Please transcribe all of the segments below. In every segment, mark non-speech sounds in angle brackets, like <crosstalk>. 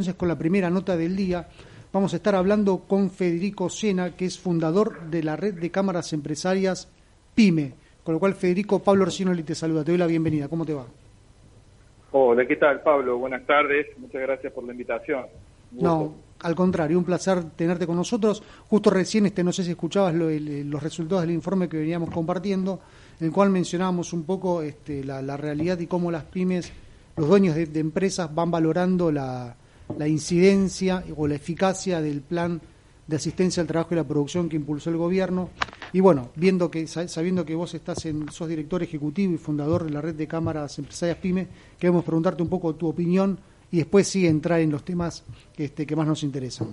Entonces, con la primera nota del día, vamos a estar hablando con Federico Sena, que es fundador de la red de cámaras empresarias PYME. Con lo cual, Federico, Pablo Orsinoli te saluda, te doy la bienvenida. ¿Cómo te va? Hola, ¿qué tal, Pablo? Buenas tardes, muchas gracias por la invitación. No, al contrario, un placer tenerte con nosotros. Justo recién, este, no sé si escuchabas los resultados del informe que veníamos compartiendo, en el cual mencionábamos un poco este, la, realidad y cómo las pymes, los dueños de empresas van valorando la, la incidencia o la eficacia del plan de asistencia al trabajo y la producción que impulsó el gobierno. Y bueno, viendo que, sabiendo que vos estás en, sos director ejecutivo y fundador de la red de cámaras empresarias PYME, queremos preguntarte un poco tu opinión y después sí entrar en los temas este, que más nos interesan.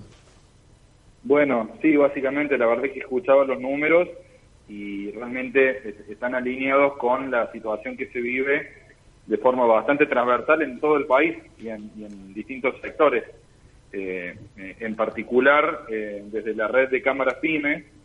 Bueno, sí, básicamente la verdad es que escuchaba los números y realmente están alineados con la situación que se vive de forma bastante transversal en todo el país y en, distintos sectores. Eh, eh, en particular, eh, desde la red de cámaras PYME,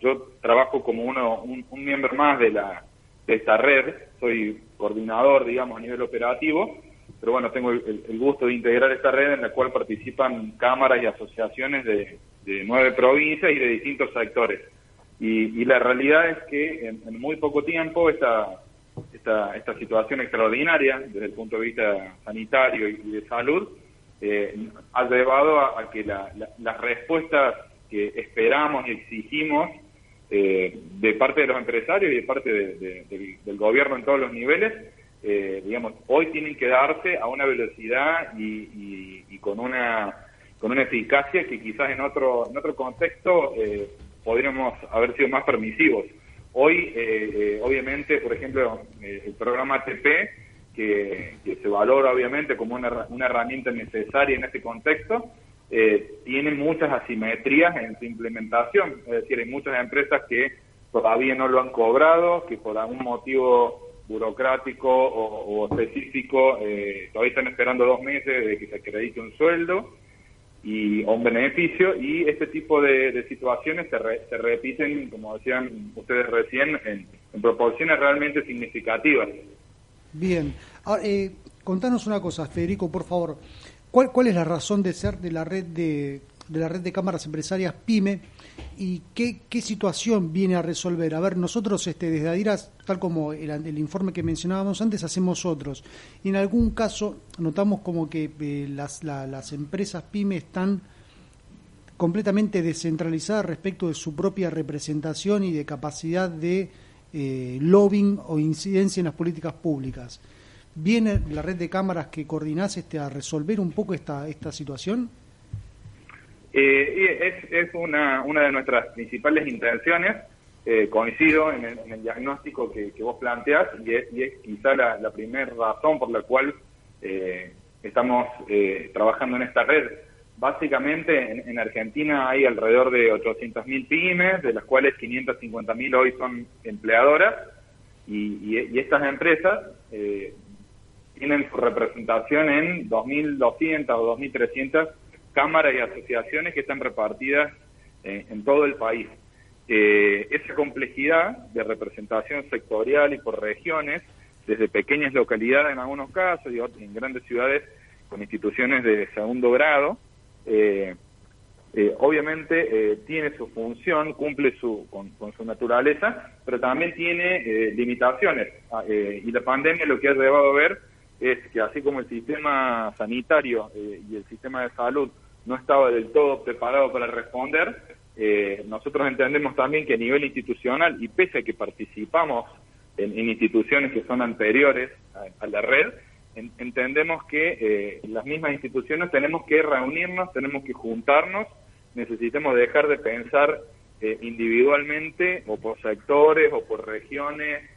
yo trabajo como uno, un, miembro más de, la, de esta red, soy coordinador, digamos, a nivel operativo, pero bueno, tengo el, gusto de integrar esta red en la cual participan cámaras y asociaciones de, nueve provincias y de distintos sectores. Y, la realidad es que en, en muy poco tiempo esta, esta, esta situación extraordinaria desde el punto de vista sanitario y de salud eh, ha llevado a, que las respuestas que esperamos y exigimos eh, de parte de los empresarios y de parte del gobierno en todos los niveles, eh, digamos, hoy tienen que darse a una velocidad y, y, con una con una eficacia que quizás en otro en otro contexto podríamos haber sido más permisivos. Hoy, eh, eh, obviamente, por ejemplo, eh, el programa ATP, que, se valora obviamente como una, herramienta necesaria en este contexto, tiene muchas asimetrías en su implementación. Es decir, hay muchas empresas que todavía no lo han cobrado, que por algún motivo burocrático o, específico todavía están esperando dos meses de que se acredite un sueldo y o un beneficio y este tipo de, situaciones se, se, repiten, como decían ustedes recién, en, proporciones realmente significativas. Bien, eh, contanos una cosa, Federico, por favor. ¿Cuál, ¿Cuál es la razón de ser de la red de de la red de cámaras empresarias PYME y qué, qué situación viene a resolver. A ver, nosotros este, desde Adiras, tal como el, informe que mencionábamos antes, hacemos otros. Y en algún caso notamos como que eh, las, las empresas PYME están completamente descentralizadas respecto de su propia representación y de capacidad de eh, lobbying o incidencia en las políticas públicas. ¿Viene la red de cámaras que coordinás este, a resolver un poco esta, esta situación? Eh, es, es una, una de nuestras principales intenciones. Eh, coincido en el, diagnóstico que, vos planteás y es, y quizá la, la primera razón por la cual eh, estamos eh, trabajando en esta red. Básicamente en, Argentina hay alrededor de 800.000 pymes, de las cuales 550.000 hoy son empleadoras y, y, estas empresas tienen su representación en 2.200 o 2.300 cámaras y asociaciones que están repartidas eh, en todo el país. Eh, esa complejidad de representación sectorial y por regiones, desde pequeñas localidades en algunos casos y en grandes ciudades con instituciones de segundo grado, eh, obviamente tiene su función, cumple su, con, su naturaleza, pero también tiene limitaciones. Ah, y la pandemia lo que ha llevado a ver es que así como el sistema sanitario y el sistema de salud no estaba del todo preparado para responder. Eh, nosotros entendemos también que a nivel institucional, y pese a que participamos en, instituciones que son anteriores a, la red, entendemos que eh, las mismas instituciones tenemos que reunirnos, tenemos que juntarnos, necesitamos dejar de pensar eh, individualmente o por sectores o por regiones,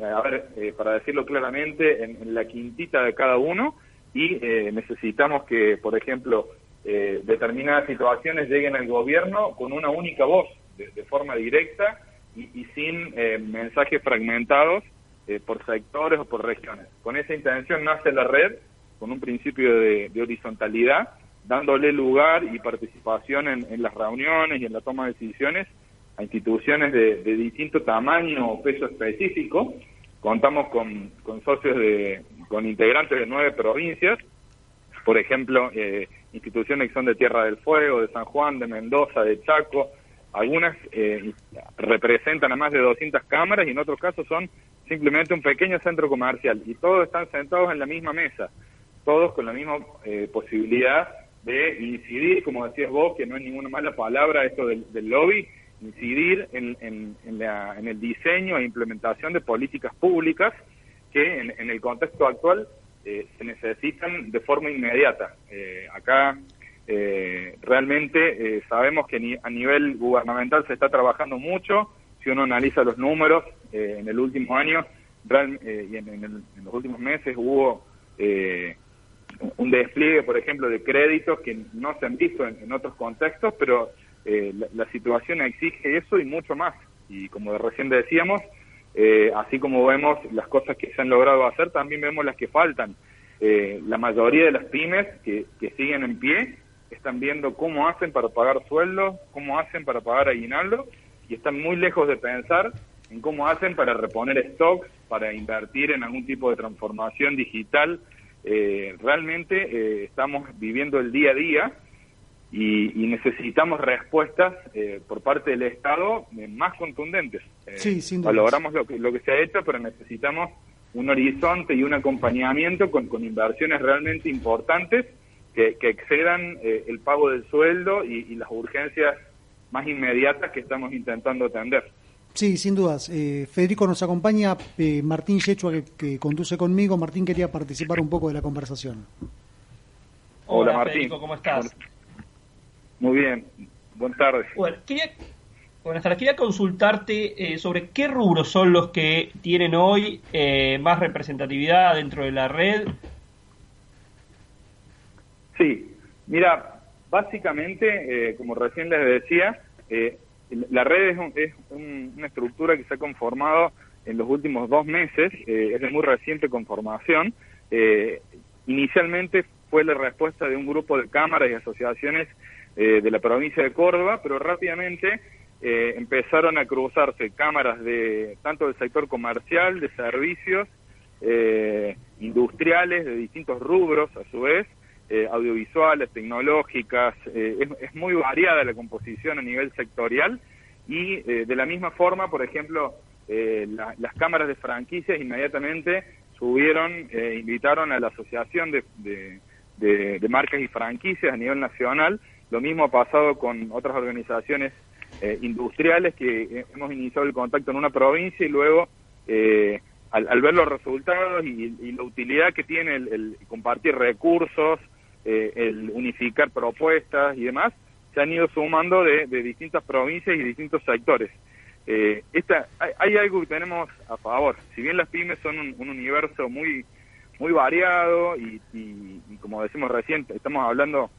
a ver, para decirlo claramente, en, la quintita de cada uno y necesitamos que, por ejemplo, eh, determinadas situaciones lleguen al gobierno con una única voz, de, forma directa y, sin eh, mensajes fragmentados eh, por sectores o por regiones. Con esa intención nace la red, con un principio de, horizontalidad, dándole lugar y participación en, las reuniones y en la toma de decisiones a instituciones de, distinto tamaño o peso específico. Contamos con, con socios de, con integrantes de nueve provincias, por ejemplo, eh, instituciones que son de Tierra del Fuego, de San Juan, de Mendoza, de Chaco. Algunas eh, representan a más de 200 cámaras y en otros casos son simplemente un pequeño centro comercial y todos están sentados en la misma mesa, todos con la misma eh, posibilidad de incidir, como decías vos, que no es ninguna mala palabra esto del, lobby, incidir en, en, el diseño e implementación de políticas públicas que en, el contexto actual eh, se necesitan de forma inmediata. Eh, acá eh, realmente sabemos que a nivel gubernamental se está trabajando mucho, si uno analiza los números en el último año y en, los últimos meses hubo un despliegue, por ejemplo, de créditos que no se han visto en, otros contextos, pero la, situación exige eso y mucho más. Y como recién decíamos, eh, así como vemos las cosas que se han logrado hacer, también vemos las que faltan. Eh, la mayoría de las pymes que, siguen en pie están viendo cómo hacen para pagar sueldos, cómo hacen para pagar aguinaldo y están muy lejos de pensar en cómo hacen para reponer stocks, para invertir en algún tipo de transformación digital. Eh, realmente estamos viviendo el día a día y, necesitamos respuestas eh, por parte del Estado eh, más contundentes. Eh, sí, sin Valoramos lo que, lo que se ha hecho, pero necesitamos un horizonte y un acompañamiento con, con inversiones realmente importantes que, que excedan el pago del sueldo y, las urgencias más inmediatas que estamos intentando atender. Sí, sin dudas. Federico nos acompaña, Martín Yechua, que, que, conduce conmigo. Martín quería participar un poco de la conversación. Hola, Martín. Federico, ¿cómo estás? Muy bien, buenas tardes. Bueno, quería, buenas tardes. Quería consultarte eh, sobre qué rubros son los que tienen hoy eh, más representatividad dentro de la red. Sí, mira, básicamente, eh, como recién les decía, la red es, una estructura que se ha conformado en los últimos dos meses, es de muy reciente conformación. inicialmente fue la respuesta de un grupo de cámaras y asociaciones eh, de la provincia de Córdoba, pero rápidamente eh, empezaron a cruzarse cámaras de tanto del sector comercial, de servicios, eh, industriales, de distintos rubros a su vez, audiovisuales, tecnológicas, es, muy variada la composición a nivel sectorial y de la misma forma, por ejemplo, las cámaras de franquicias inmediatamente subieron, invitaron a la Asociación de, de Marcas y Franquicias a nivel nacional lo mismo ha pasado con otras organizaciones eh, industriales que eh, hemos iniciado el contacto en una provincia y luego, eh, al, ver los resultados y, la utilidad que tiene el, compartir recursos, el unificar propuestas y demás, se han ido sumando de, distintas provincias y distintos sectores. esta, hay, algo que tenemos a favor. Si bien las pymes son un, universo muy muy variado y, y, como decimos recién, estamos hablando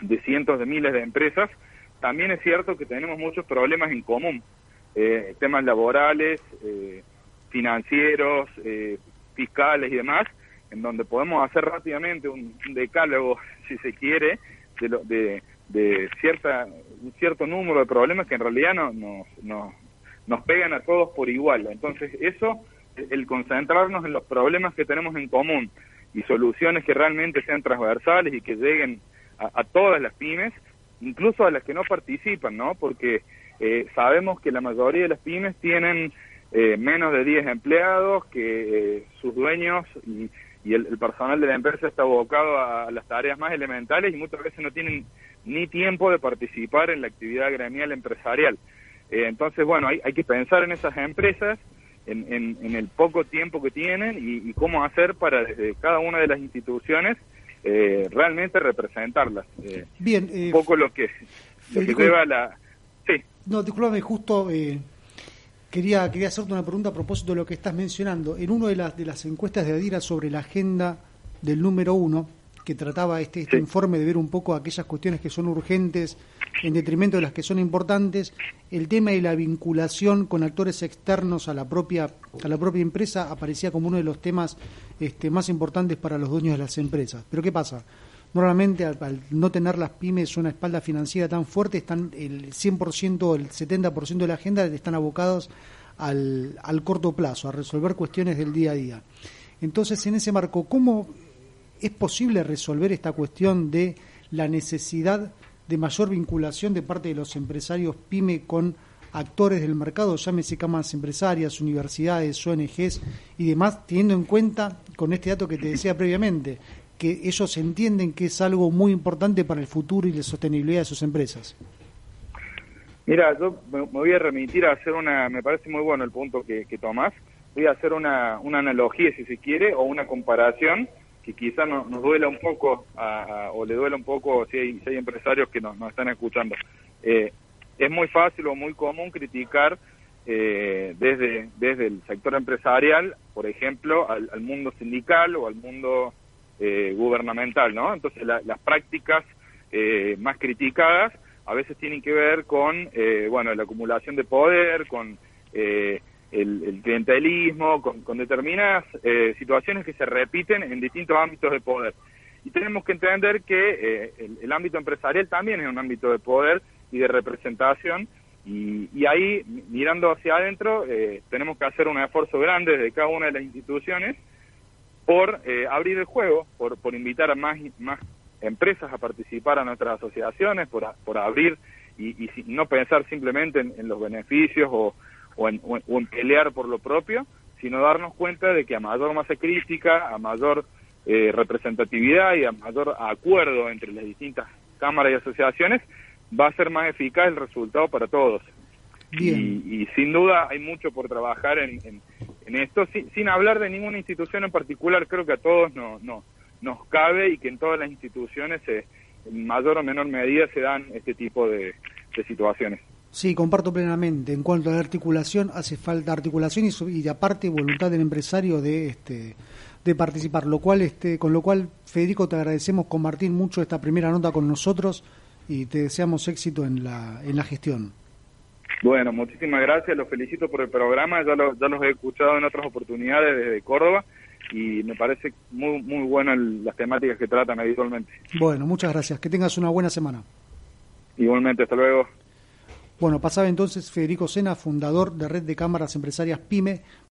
de cientos de miles de empresas, también es cierto que tenemos muchos problemas en común, eh, temas laborales, eh, financieros, eh, fiscales y demás, en donde podemos hacer rápidamente un, decálogo, <laughs> si se quiere, de, de, cierta, un cierto número de problemas que en realidad no, no, nos pegan a todos por igual. Entonces, eso, el concentrarnos en los problemas que tenemos en común y soluciones que realmente sean transversales y que lleguen a, todas las pymes, incluso a las que no participan, ¿no? Porque eh, sabemos que la mayoría de las pymes tienen eh, menos de 10 empleados, que eh, sus dueños y, el, personal de la empresa está abocado a, las tareas más elementales y muchas veces no tienen ni tiempo de participar en la actividad gremial empresarial. entonces, bueno, hay, hay, que pensar en esas empresas, en, en, el poco tiempo que tienen y, y, cómo hacer para desde cada una de las instituciones eh, realmente representarlas. Eh, Bien, un poco lo que, lo que lleva la... Sí. No, discúlpame, justo eh, quería, quería hacerte una pregunta a propósito de lo que estás mencionando. En una de las, de las encuestas de Adira sobre la agenda del número uno, que trataba este, este informe de ver un poco aquellas cuestiones que son urgentes en detrimento de las que son importantes, el tema de la vinculación con actores externos a la propia, a la propia empresa aparecía como uno de los temas este, más importantes para los dueños de las empresas. Pero ¿qué pasa? Normalmente al, no tener las pymes una espalda financiera tan fuerte, están el 100%, el 70% de la agenda están abocados al, al corto plazo, a resolver cuestiones del día a día. Entonces, en ese marco, ¿cómo es posible resolver esta cuestión de la necesidad de mayor vinculación de parte de los empresarios PYME con actores del mercado, llámese cámaras empresarias, universidades, ONGs y demás, teniendo en cuenta con este dato que te decía <clears throat> previamente, que ellos entienden que es algo muy importante para el futuro y la sostenibilidad de sus empresas. Mira, yo me voy a remitir a hacer una, me parece muy bueno el punto que, que tomás, voy a hacer una, una analogía si se quiere o una comparación que quizás nos, nos duela un poco o le duela un poco si hay, si hay empresarios que nos, nos están escuchando. Eh, es muy fácil o muy común criticar eh, desde, desde el sector empresarial, por ejemplo, al, mundo sindical o al mundo eh, gubernamental, ¿no? Entonces las prácticas eh, más criticadas a veces tienen que ver con, bueno, la acumulación de poder, con el, el, clientelismo, con, con determinadas situaciones que se repiten en distintos ámbitos de poder. Y tenemos que entender que el, el ámbito empresarial también es un ámbito de poder y de representación. Y, ahí, mirando hacia adentro, eh, tenemos que hacer un esfuerzo grande desde cada una de las instituciones por eh, abrir el juego, por, por invitar a más, más empresas a participar a nuestras asociaciones, por, por abrir y, y, no pensar simplemente en, los beneficios o, o, en, o, en, pelear por lo propio, sino darnos cuenta de que a mayor masa crítica, a mayor eh, representatividad y a mayor acuerdo entre las distintas cámaras y asociaciones, va a ser más eficaz el resultado para todos. Y, sin duda hay mucho por trabajar en, en, esto, sin, hablar de ninguna institución en particular, creo que a todos no, no, nos cabe y que en todas las instituciones en mayor o menor medida se dan este tipo de, situaciones. Sí, comparto plenamente. En cuanto a la articulación, hace falta articulación y, y aparte voluntad del empresario de este de participar, lo cual este con lo cual Federico te agradecemos compartir mucho esta primera nota con nosotros y te deseamos éxito en la, en la gestión. Bueno, muchísimas gracias, los felicito por el programa, ya, ya los he escuchado en otras oportunidades desde Córdoba y me parece muy muy buenas las temáticas que tratan habitualmente. Bueno, muchas gracias, que tengas una buena semana. Igualmente, hasta luego. Bueno, pasaba entonces Federico Sena, fundador de Red de Cámaras Empresarias PYME,